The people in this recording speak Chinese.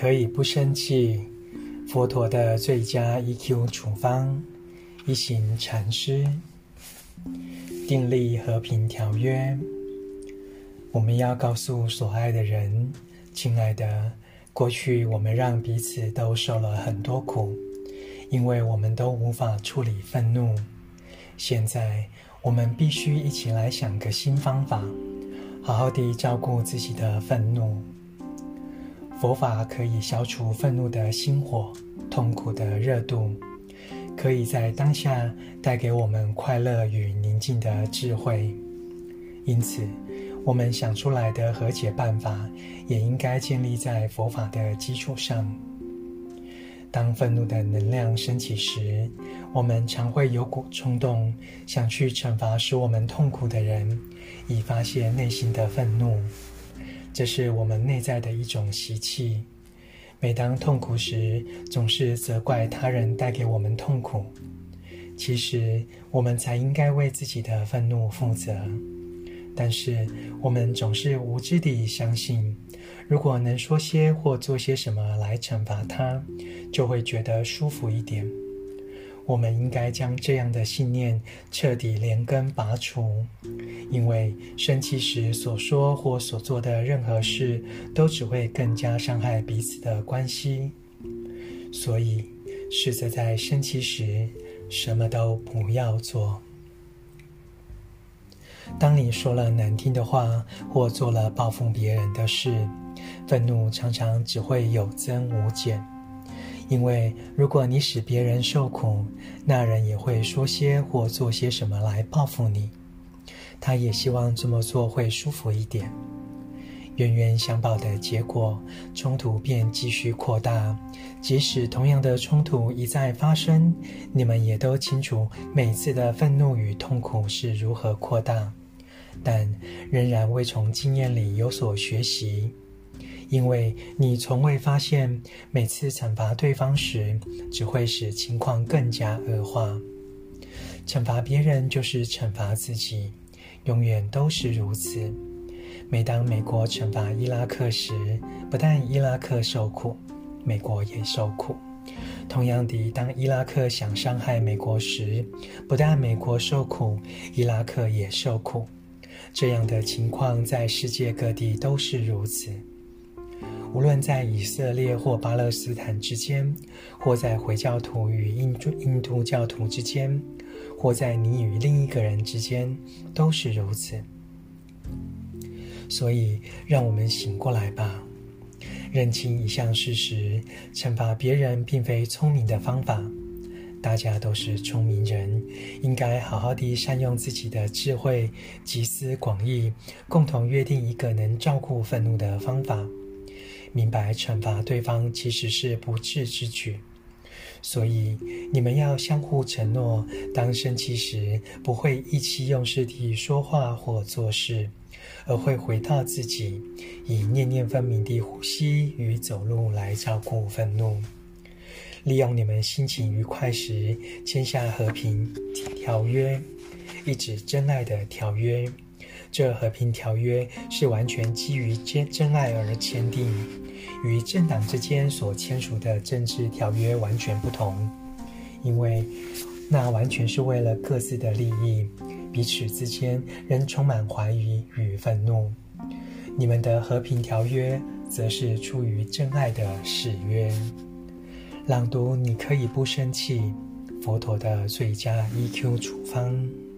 可以不生气，佛陀的最佳 EQ 处方。一行禅师订立和平条约。我们要告诉所爱的人：亲爱的，过去我们让彼此都受了很多苦，因为我们都无法处理愤怒。现在我们必须一起来想个新方法，好好地照顾自己的愤怒。佛法可以消除愤怒的心火，痛苦的热度，可以在当下带给我们快乐与宁静的智慧。因此，我们想出来的和解办法，也应该建立在佛法的基础上。当愤怒的能量升起时，我们常会有股冲动，想去惩罚使我们痛苦的人，以发泄内心的愤怒。这是我们内在的一种习气。每当痛苦时，总是责怪他人带给我们痛苦。其实，我们才应该为自己的愤怒负责。但是，我们总是无知地相信，如果能说些或做些什么来惩罚他，就会觉得舒服一点。我们应该将这样的信念彻底连根拔除，因为生气时所说或所做的任何事，都只会更加伤害彼此的关系。所以，试着在生气时什么都不要做。当你说了难听的话，或做了报复别人的事，愤怒常常只会有增无减。因为如果你使别人受苦，那人也会说些或做些什么来报复你。他也希望这么做会舒服一点。冤冤相报的结果，冲突便继续扩大。即使同样的冲突一再发生，你们也都清楚每次的愤怒与痛苦是如何扩大，但仍然未从经验里有所学习。因为你从未发现，每次惩罚对方时，只会使情况更加恶化。惩罚别人就是惩罚自己，永远都是如此。每当美国惩罚伊拉克时，不但伊拉克受苦，美国也受苦。同样的，当伊拉克想伤害美国时，不但美国受苦，伊拉克也受苦。这样的情况在世界各地都是如此。无论在以色列或巴勒斯坦之间，或在回教徒与印度印度教徒之间，或在你与另一个人之间，都是如此。所以，让我们醒过来吧，认清一项事实：惩罚别人并非聪明的方法。大家都是聪明人，应该好好地善用自己的智慧，集思广益，共同约定一个能照顾愤怒的方法。明白惩罚对方其实是不智之举，所以你们要相互承诺：当生气时，不会意气用事地说话或做事，而会回到自己，以念念分明的呼吸与走路来照顾愤怒。利用你们心情愉快时签下和平条约，一纸真爱的条约。这和平条约是完全基于真真爱而签订，与政党之间所签署的政治条约完全不同，因为那完全是为了各自的利益，彼此之间仍充满怀疑与愤怒。你们的和平条约则是出于真爱的誓约。朗读，你可以不生气。佛陀的最佳 EQ 处方。